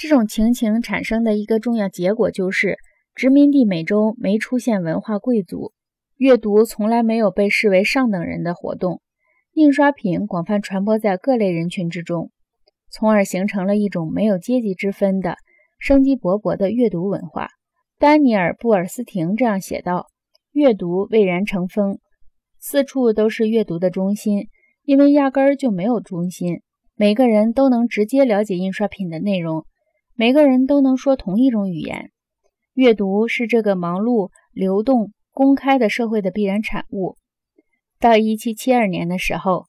这种情形产生的一个重要结果就是，殖民地美洲没出现文化贵族，阅读从来没有被视为上等人的活动，印刷品广泛传播在各类人群之中，从而形成了一种没有阶级之分的生机勃勃的阅读文化。丹尼尔·布尔斯廷这样写道：“阅读蔚然成风，四处都是阅读的中心，因为压根儿就没有中心。每个人都能直接了解印刷品的内容，每个人都能说同一种语言。阅读是这个忙碌、流动、公开的社会的必然产物。”到1772年的时候，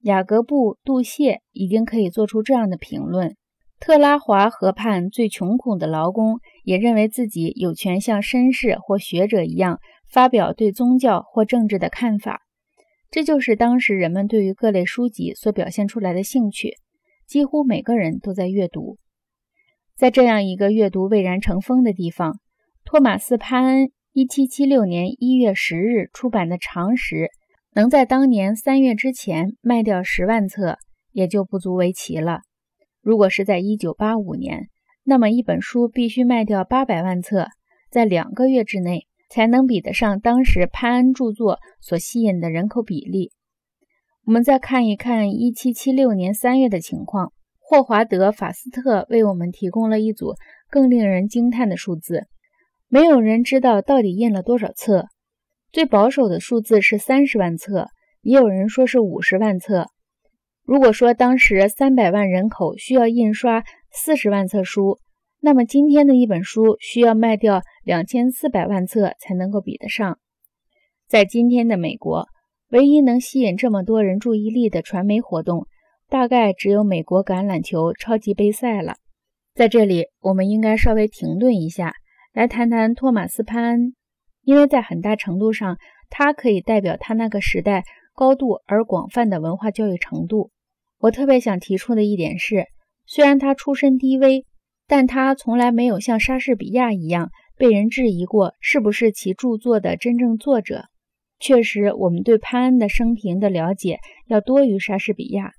雅各布·杜谢已经可以做出这样的评论。特拉华河畔最穷苦的劳工也认为自己有权像绅士或学者一样发表对宗教或政治的看法。这就是当时人们对于各类书籍所表现出来的兴趣。几乎每个人都在阅读。在这样一个阅读蔚然成风的地方，托马斯·潘恩1776年1月10日出版的《常识》能在当年三月之前卖掉十万册，也就不足为奇了。如果是在一九八五年，那么一本书必须卖掉八百万册，在两个月之内才能比得上当时潘恩著作所吸引的人口比例。我们再看一看一七七六年三月的情况，霍华德·法斯特为我们提供了一组更令人惊叹的数字。没有人知道到底印了多少册，最保守的数字是三十万册，也有人说是五十万册。如果说当时三百万人口需要印刷四十万册书，那么今天的一本书需要卖掉两千四百万册才能够比得上。在今天的美国，唯一能吸引这么多人注意力的传媒活动，大概只有美国橄榄球超级杯赛了。在这里，我们应该稍微停顿一下，来谈谈托马斯·潘恩，因为在很大程度上，他可以代表他那个时代。高度而广泛的文化教育程度。我特别想提出的一点是，虽然他出身低微，但他从来没有像莎士比亚一样被人质疑过是不是其著作的真正作者。确实，我们对潘恩的生平的了解要多于莎士比亚，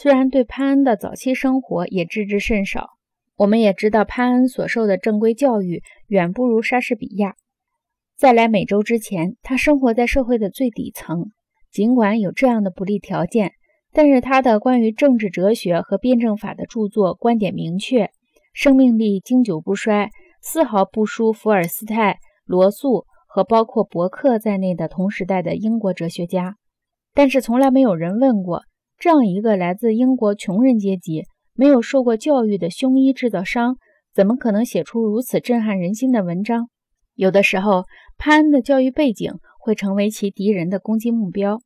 虽然对潘恩的早期生活也知之甚少。我们也知道潘恩所受的正规教育远不如莎士比亚。在来美洲之前，他生活在社会的最底层。尽管有这样的不利条件，但是他的关于政治哲学和辩证法的著作观点明确，生命力经久不衰，丝毫不输伏尔斯泰、罗素和包括伯克在内的同时代的英国哲学家。但是从来没有人问过，这样一个来自英国穷人阶级、没有受过教育的胸衣制造商，怎么可能写出如此震撼人心的文章？有的时候，潘恩的教育背景。会成为其敌人的攻击目标，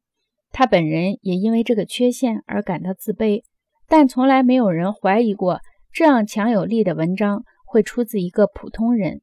他本人也因为这个缺陷而感到自卑。但从来没有人怀疑过，这样强有力的文章会出自一个普通人。